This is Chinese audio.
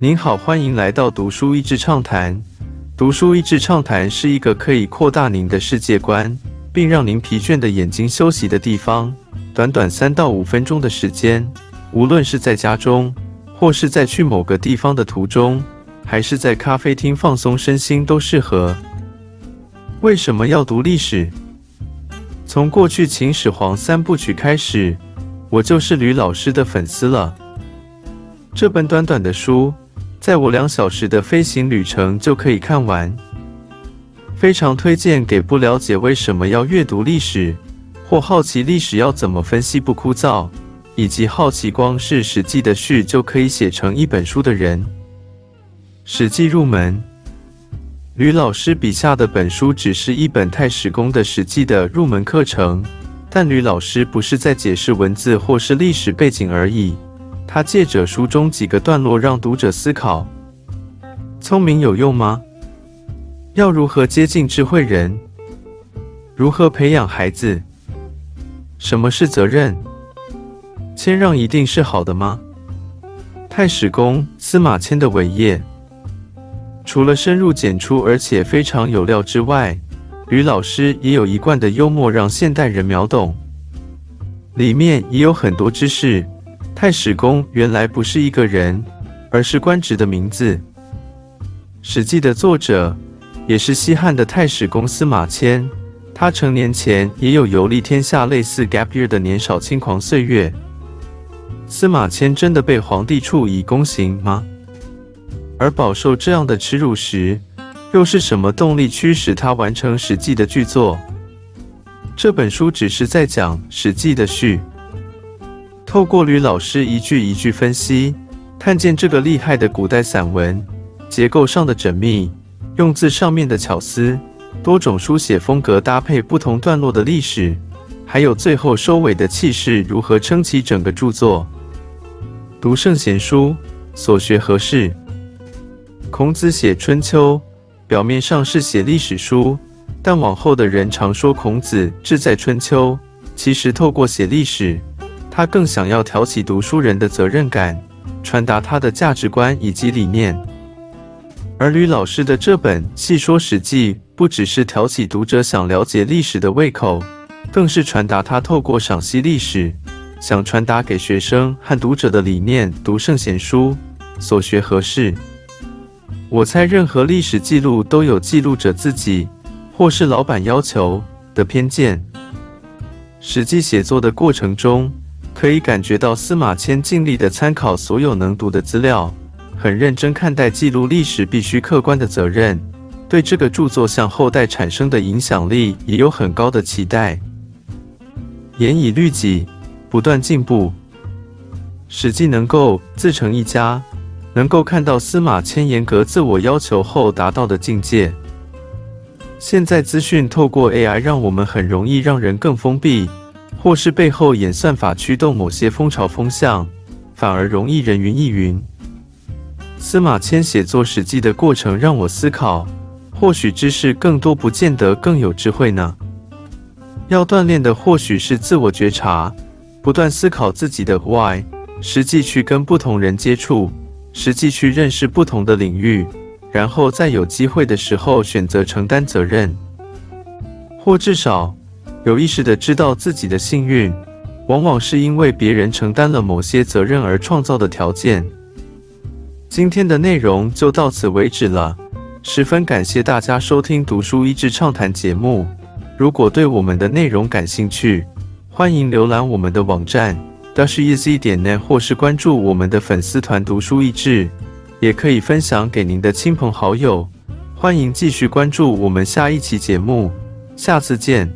您好，欢迎来到读书益智畅谈。读书益智畅谈是一个可以扩大您的世界观，并让您疲倦的眼睛休息的地方。短短三到五分钟的时间，无论是在家中，或是在去某个地方的途中，还是在咖啡厅放松身心，都适合。为什么要读历史？从过去秦始皇三部曲开始，我就是吕老师的粉丝了。这本短短的书，在我两小时的飞行旅程就可以看完，非常推荐给不了解为什么要阅读历史，或好奇历史要怎么分析不枯燥，以及好奇光是《史记》的序就可以写成一本书的人。《史记》入门。吕老师笔下的本书只是一本太史公的《史记》的入门课程，但吕老师不是在解释文字或是历史背景而已，他借着书中几个段落让读者思考：聪明有用吗？要如何接近智慧人？如何培养孩子？什么是责任？谦让一定是好的吗？太史公司马迁的伟业。除了深入简出，而且非常有料之外，吕老师也有一贯的幽默，让现代人秒懂。里面也有很多知识。太史公原来不是一个人，而是官职的名字。《史记》的作者也是西汉的太史公司马迁。他成年前也有游历天下类似 gap year 的年少轻狂岁月。司马迁真的被皇帝处以宫刑吗？而饱受这样的耻辱时，又是什么动力驱使他完成《史记》的巨作？这本书只是在讲《史记》的序，透过吕老师一句一句分析，看见这个厉害的古代散文结构上的缜密，用字上面的巧思，多种书写风格搭配不同段落的历史，还有最后收尾的气势，如何撑起整个著作？读圣贤书，所学何事？孔子写《春秋》，表面上是写历史书，但往后的人常说孔子志在春秋。其实透过写历史，他更想要挑起读书人的责任感，传达他的价值观以及理念。而吕老师的这本《细说史记》，不只是挑起读者想了解历史的胃口，更是传达他透过赏析历史，想传达给学生和读者的理念。读圣贤书，所学何事？我猜，任何历史记录都有记录者自己或是老板要求的偏见。实际写作的过程中，可以感觉到司马迁尽力的参考所有能读的资料，很认真看待记录历史必须客观的责任，对这个著作向后代产生的影响力也有很高的期待。严以律己，不断进步，史记能够自成一家。能够看到司马迁严格自我要求后达到的境界。现在资讯透过 AI，让我们很容易让人更封闭，或是背后演算法驱动某些风潮风向，反而容易人云亦云。司马迁写作史记的过程让我思考，或许知识更多不见得更有智慧呢。要锻炼的或许是自我觉察，不断思考自己的 Why，实际去跟不同人接触。实际去认识不同的领域，然后在有机会的时候选择承担责任，或至少有意识的知道自己的幸运，往往是因为别人承担了某些责任而创造的条件。今天的内容就到此为止了，十分感谢大家收听读书益智畅谈节目。如果对我们的内容感兴趣，欢迎浏览我们的网站。要是 easy 点 net 或是关注我们的粉丝团读书益智，也可以分享给您的亲朋好友。欢迎继续关注我们下一期节目，下次见。